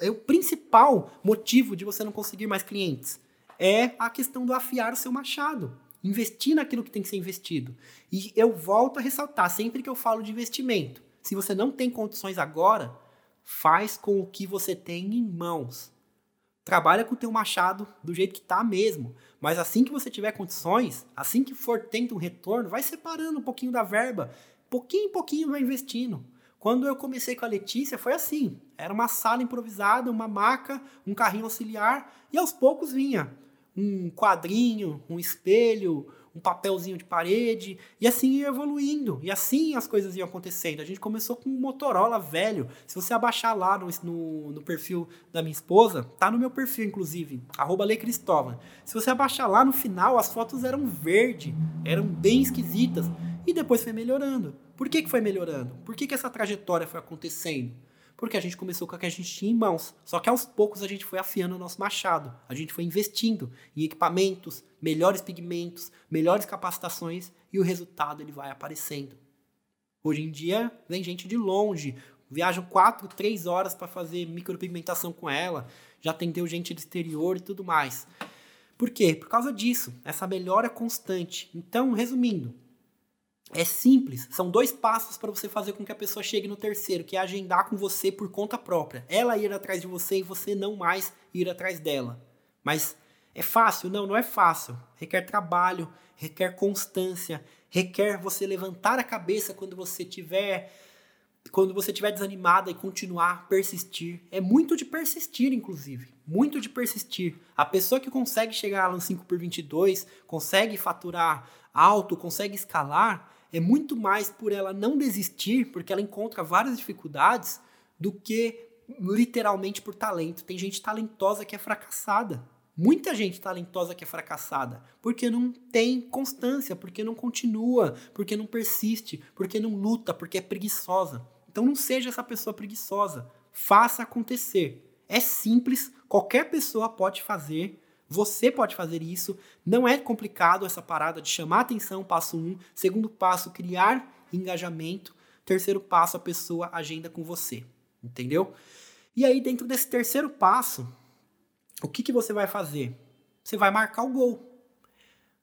é o principal motivo de você não conseguir mais clientes. É a questão do afiar o seu machado. Investir naquilo que tem que ser investido. E eu volto a ressaltar, sempre que eu falo de investimento, se você não tem condições agora, Faz com o que você tem em mãos. Trabalha com o teu machado do jeito que tá mesmo. Mas assim que você tiver condições, assim que for tendo um retorno, vai separando um pouquinho da verba. Pouquinho em pouquinho vai investindo. Quando eu comecei com a Letícia, foi assim. Era uma sala improvisada, uma maca, um carrinho auxiliar, e aos poucos vinha um quadrinho, um espelho, um papelzinho de parede, e assim ia evoluindo, e assim as coisas iam acontecendo. A gente começou com um Motorola velho. Se você abaixar lá no, no, no perfil da minha esposa, tá no meu perfil, inclusive, arroba Cristóvão. Se você abaixar lá no final, as fotos eram verde, eram bem esquisitas, e depois foi melhorando. Por que, que foi melhorando? Por que, que essa trajetória foi acontecendo? Porque a gente começou com o que a gente tinha em mãos. Só que aos poucos a gente foi afiando o nosso machado. A gente foi investindo em equipamentos, melhores pigmentos, melhores capacitações e o resultado ele vai aparecendo. Hoje em dia vem gente de longe, viajam 4, 3 horas para fazer micropigmentação com ela, já atendeu gente do exterior e tudo mais. Por quê? Por causa disso, essa melhora constante. Então, resumindo, é simples, são dois passos para você fazer com que a pessoa chegue no terceiro, que é agendar com você por conta própria. Ela ir atrás de você e você não mais ir atrás dela. Mas é fácil? Não, não é fácil. Requer trabalho, requer constância, requer você levantar a cabeça quando você tiver quando você estiver desanimada e continuar, persistir. É muito de persistir, inclusive. Muito de persistir. A pessoa que consegue chegar lá no 5 por 22, consegue faturar alto, consegue escalar, é muito mais por ela não desistir, porque ela encontra várias dificuldades, do que literalmente por talento. Tem gente talentosa que é fracassada. Muita gente talentosa que é fracassada, porque não tem constância, porque não continua, porque não persiste, porque não luta, porque é preguiçosa. Então não seja essa pessoa preguiçosa. Faça acontecer. É simples, qualquer pessoa pode fazer. Você pode fazer isso. Não é complicado essa parada de chamar atenção, passo um. Segundo passo, criar engajamento. Terceiro passo, a pessoa agenda com você. Entendeu? E aí, dentro desse terceiro passo, o que, que você vai fazer? Você vai marcar o gol.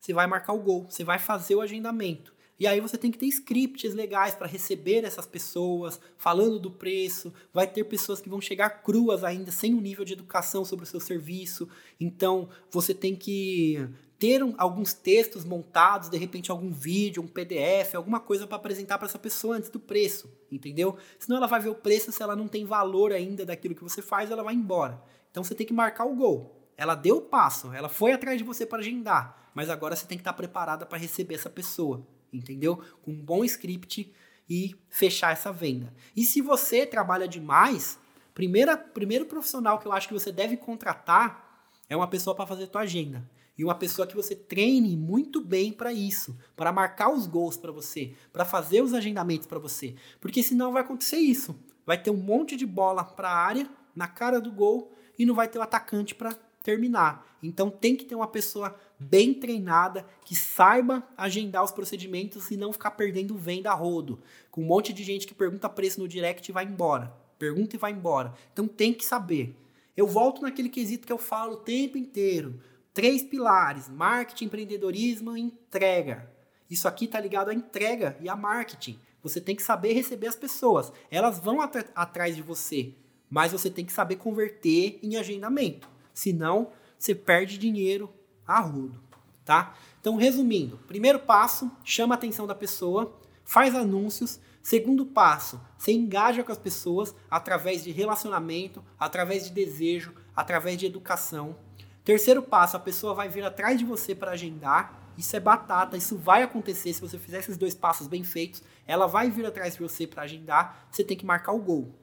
Você vai marcar o gol. Você vai fazer o agendamento. E aí você tem que ter scripts legais para receber essas pessoas, falando do preço. Vai ter pessoas que vão chegar cruas ainda, sem um nível de educação sobre o seu serviço. Então você tem que ter um, alguns textos montados, de repente algum vídeo, um PDF, alguma coisa para apresentar para essa pessoa antes do preço, entendeu? Senão ela vai ver o preço, se ela não tem valor ainda daquilo que você faz, ela vai embora. Então você tem que marcar o gol. Ela deu o passo, ela foi atrás de você para agendar, mas agora você tem que estar tá preparada para receber essa pessoa entendeu? Com um bom script e fechar essa venda. E se você trabalha demais, Primeira, primeiro profissional que eu acho que você deve contratar é uma pessoa para fazer tua agenda. E uma pessoa que você treine muito bem para isso, para marcar os gols para você, para fazer os agendamentos para você. Porque senão vai acontecer isso. Vai ter um monte de bola para a área, na cara do gol, e não vai ter o atacante para terminar. Então tem que ter uma pessoa bem treinada que saiba agendar os procedimentos e não ficar perdendo venda rodo, com um monte de gente que pergunta preço no direct e vai embora. Pergunta e vai embora. Então tem que saber. Eu volto naquele quesito que eu falo o tempo inteiro. Três pilares: marketing, empreendedorismo e entrega. Isso aqui está ligado à entrega e a marketing. Você tem que saber receber as pessoas. Elas vão at atrás de você, mas você tem que saber converter em agendamento. Senão, você perde dinheiro a rodo, tá? Então, resumindo, primeiro passo, chama a atenção da pessoa, faz anúncios. Segundo passo, você engaja com as pessoas através de relacionamento, através de desejo, através de educação. Terceiro passo, a pessoa vai vir atrás de você para agendar. Isso é batata, isso vai acontecer se você fizer esses dois passos bem feitos. Ela vai vir atrás de você para agendar, você tem que marcar o gol.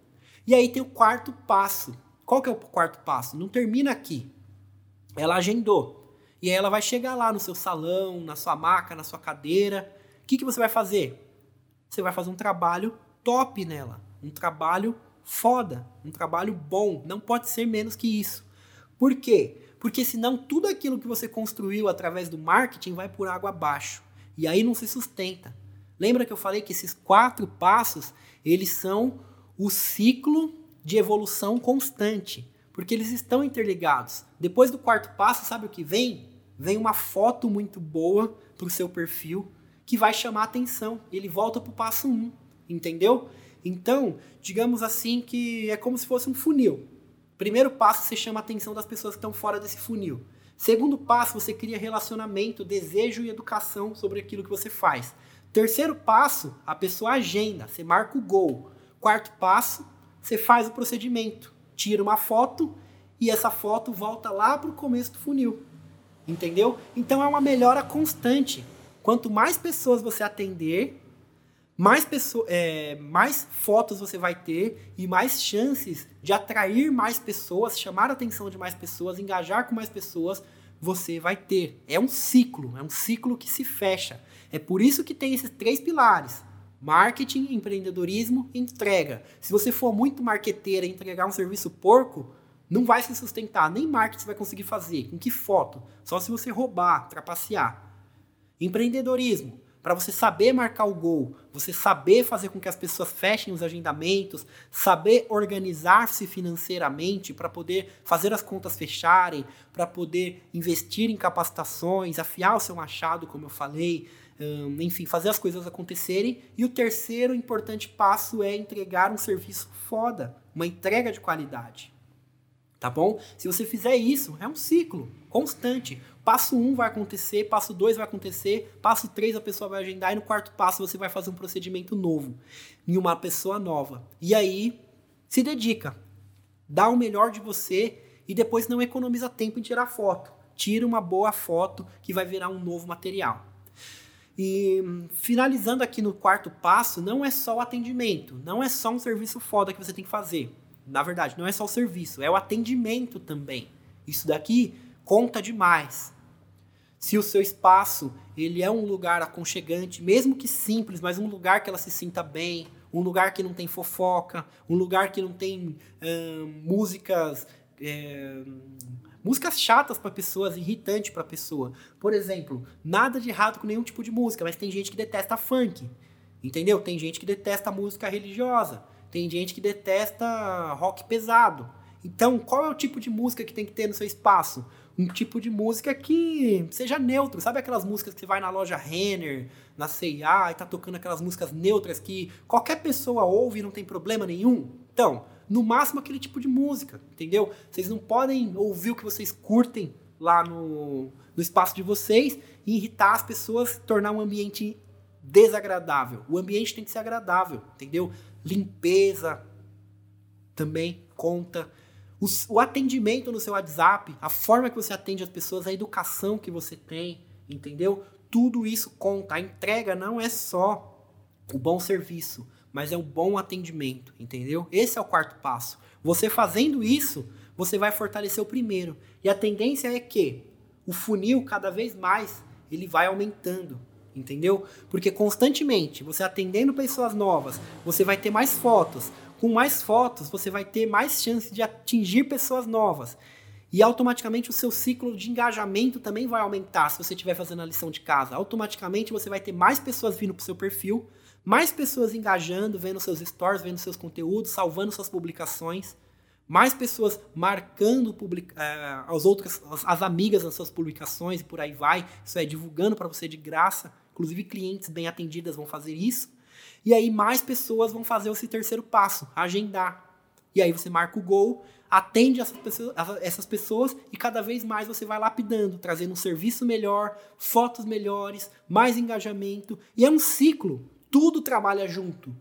E aí tem o quarto passo. Qual que é o quarto passo? Não termina aqui. Ela agendou. E aí ela vai chegar lá no seu salão, na sua maca, na sua cadeira. O que, que você vai fazer? Você vai fazer um trabalho top nela. Um trabalho foda. Um trabalho bom. Não pode ser menos que isso. Por quê? Porque senão tudo aquilo que você construiu através do marketing vai por água abaixo. E aí não se sustenta. Lembra que eu falei que esses quatro passos, eles são o ciclo de evolução constante, porque eles estão interligados. Depois do quarto passo, sabe o que vem? Vem uma foto muito boa para o seu perfil que vai chamar atenção. Ele volta para o passo 1, um, entendeu? Então, digamos assim que é como se fosse um funil. Primeiro passo, você chama a atenção das pessoas que estão fora desse funil. Segundo passo, você cria relacionamento, desejo e educação sobre aquilo que você faz. Terceiro passo, a pessoa agenda, você marca o gol. Quarto passo, você faz o procedimento, tira uma foto e essa foto volta lá para o começo do funil. Entendeu? Então é uma melhora constante. Quanto mais pessoas você atender, mais, pessoa, é, mais fotos você vai ter e mais chances de atrair mais pessoas, chamar a atenção de mais pessoas, engajar com mais pessoas você vai ter. É um ciclo, é um ciclo que se fecha. É por isso que tem esses três pilares: marketing, empreendedorismo, entrega. Se você for muito marqueteira e entregar um serviço porco, não vai se sustentar, nem marketing vai conseguir fazer. Com que foto? Só se você roubar, trapacear. Empreendedorismo para você saber marcar o gol, você saber fazer com que as pessoas fechem os agendamentos, saber organizar-se financeiramente para poder fazer as contas fecharem, para poder investir em capacitações, afiar o seu machado, como eu falei, hum, enfim, fazer as coisas acontecerem. E o terceiro importante passo é entregar um serviço foda, uma entrega de qualidade. Tá bom? Se você fizer isso, é um ciclo constante. Passo 1 um vai acontecer, passo 2 vai acontecer, passo 3 a pessoa vai agendar e no quarto passo você vai fazer um procedimento novo em uma pessoa nova. E aí se dedica, dá o melhor de você e depois não economiza tempo em tirar foto. Tira uma boa foto que vai virar um novo material. E finalizando aqui no quarto passo, não é só o atendimento, não é só um serviço foda que você tem que fazer. Na verdade, não é só o serviço, é o atendimento também. Isso daqui conta demais. Se o seu espaço ele é um lugar aconchegante, mesmo que simples, mas um lugar que ela se sinta bem, um lugar que não tem fofoca, um lugar que não tem hum, músicas é, músicas chatas para pessoas, irritantes para pessoa. Por exemplo, nada de errado com nenhum tipo de música, mas tem gente que detesta funk, entendeu? Tem gente que detesta música religiosa, tem gente que detesta rock pesado. Então, qual é o tipo de música que tem que ter no seu espaço? um tipo de música que seja neutro. Sabe aquelas músicas que você vai na loja Renner, na C&A e tá tocando aquelas músicas neutras que qualquer pessoa ouve e não tem problema nenhum? Então, no máximo aquele tipo de música, entendeu? Vocês não podem ouvir o que vocês curtem lá no, no espaço de vocês e irritar as pessoas, tornar um ambiente desagradável. O ambiente tem que ser agradável, entendeu? Limpeza também conta o, o atendimento no seu WhatsApp, a forma que você atende as pessoas, a educação que você tem, entendeu? Tudo isso conta. A entrega não é só o bom serviço, mas é o bom atendimento, entendeu? Esse é o quarto passo. Você fazendo isso, você vai fortalecer o primeiro. E a tendência é que o funil cada vez mais ele vai aumentando, entendeu? Porque constantemente você atendendo pessoas novas, você vai ter mais fotos. Com mais fotos, você vai ter mais chance de atingir pessoas novas. E automaticamente o seu ciclo de engajamento também vai aumentar se você estiver fazendo a lição de casa. Automaticamente você vai ter mais pessoas vindo para o seu perfil, mais pessoas engajando, vendo seus stories, vendo seus conteúdos, salvando suas publicações, mais pessoas marcando public, uh, as outras, as, as, amigas nas suas publicações e por aí vai. Isso é divulgando para você de graça. Inclusive clientes bem atendidas vão fazer isso. E aí mais pessoas vão fazer esse terceiro passo, agendar. E aí você marca o gol, atende essas pessoas, essas pessoas e cada vez mais você vai lapidando, trazendo um serviço melhor, fotos melhores, mais engajamento. E é um ciclo, tudo trabalha junto.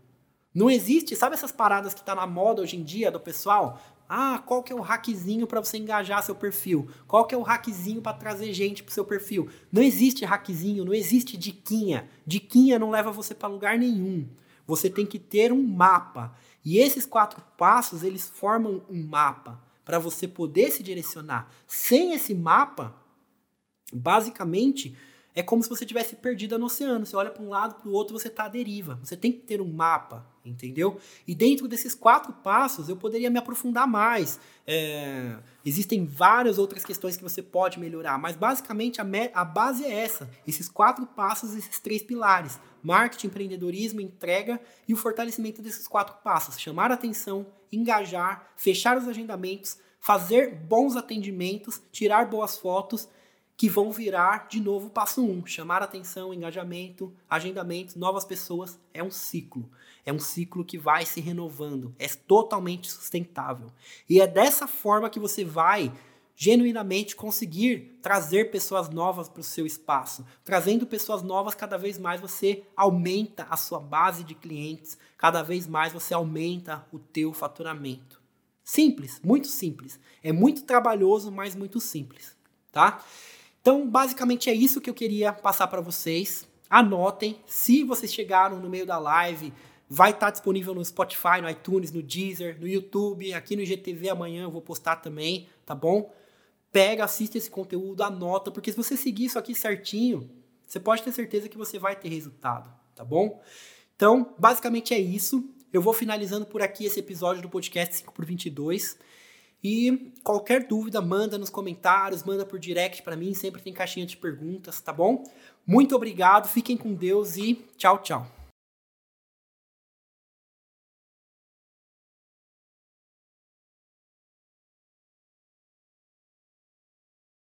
Não existe, sabe essas paradas que tá na moda hoje em dia do pessoal? Ah, qual que é o hackzinho para você engajar seu perfil? Qual que é o hackzinho para trazer gente pro seu perfil? Não existe hackzinho, não existe diquinha. Diquinha não leva você para lugar nenhum. Você tem que ter um mapa. E esses quatro passos, eles formam um mapa para você poder se direcionar. Sem esse mapa, basicamente, é como se você tivesse perdido no oceano. Você olha para um lado, para o outro, você está à deriva. Você tem que ter um mapa, entendeu? E dentro desses quatro passos, eu poderia me aprofundar mais. É, existem várias outras questões que você pode melhorar, mas basicamente a, a base é essa: esses quatro passos, esses três pilares: marketing, empreendedorismo, entrega e o fortalecimento desses quatro passos. Chamar atenção, engajar, fechar os agendamentos, fazer bons atendimentos, tirar boas fotos que vão virar de novo passo um, chamar atenção, engajamento, agendamento, novas pessoas. É um ciclo. É um ciclo que vai se renovando. É totalmente sustentável. E é dessa forma que você vai genuinamente conseguir trazer pessoas novas para o seu espaço. Trazendo pessoas novas, cada vez mais você aumenta a sua base de clientes, cada vez mais você aumenta o teu faturamento. Simples, muito simples. É muito trabalhoso, mas muito simples, tá? Então, basicamente é isso que eu queria passar para vocês. Anotem, se vocês chegaram no meio da live, vai estar tá disponível no Spotify, no iTunes, no Deezer, no YouTube, aqui no GTV amanhã eu vou postar também, tá bom? Pega, assiste esse conteúdo, anota, porque se você seguir isso aqui certinho, você pode ter certeza que você vai ter resultado, tá bom? Então, basicamente é isso. Eu vou finalizando por aqui esse episódio do podcast 5 por 22. E qualquer dúvida, manda nos comentários, manda por direct para mim, sempre tem caixinha de perguntas, tá bom? Muito obrigado, fiquem com Deus e tchau, tchau.